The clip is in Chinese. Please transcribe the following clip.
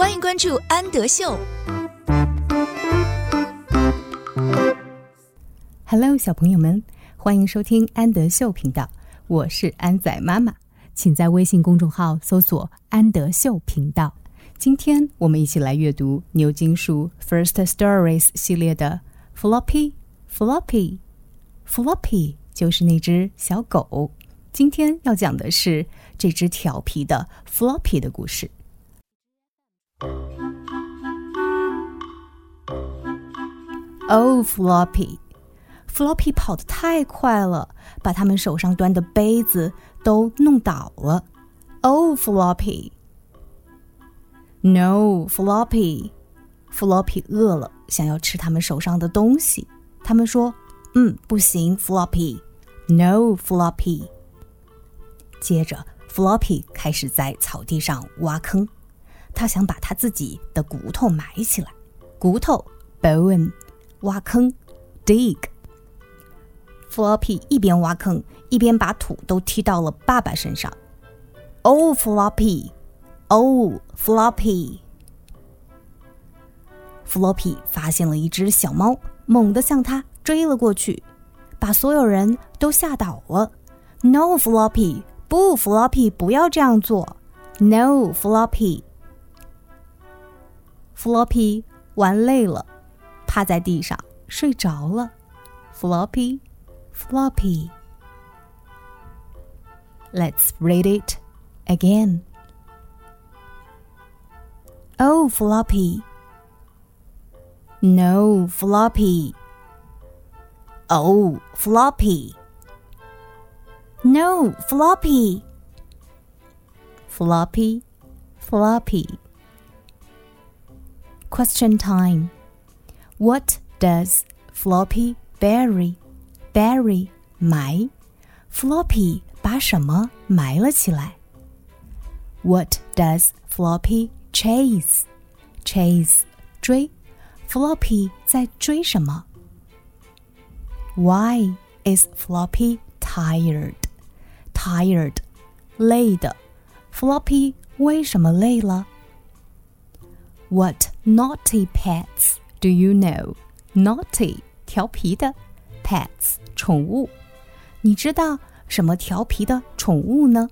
欢迎关注安德秀。Hello，小朋友们，欢迎收听安德秀频道，我是安仔妈妈，请在微信公众号搜索“安德秀频道”。今天我们一起来阅读牛津树 First Stories 系列的 Floppy Floppy Floppy，就是那只小狗。今天要讲的是这只调皮的 Floppy 的故事。Oh Floppy，Floppy 跑得太快了，把他们手上端的杯子都弄倒了。Oh Floppy。No, Floppy. Floppy 饿了，想要吃他们手上的东西。他们说：“嗯，不行，Floppy. No, Floppy.” 接着，Floppy 开始在草地上挖坑，他想把他自己的骨头埋起来。骨头 bone，挖坑 dig。Floppy 一边挖坑，一边把土都踢到了爸爸身上。Oh, Floppy. Oh, Floppy! Floppy 发现了一只小猫，猛地向他追了过去，把所有人都吓倒了。No, Floppy! 不，Floppy，不要这样做。No, Floppy! Floppy 玩累了，趴在地上睡着了。Floppy, Floppy. Let's read it again. Oh, floppy. No, floppy. Oh, floppy. No, floppy. Floppy, floppy. Question time. What does floppy bury? Bury 埋，floppy 把什么埋了起来？What does floppy chase chase 追，Floppy 在追什么？Why is Floppy tired? Tired 累的，Floppy 为什么累了？What naughty pets do you know? Naughty 调皮的，pets 宠物，你知道什么调皮的宠物呢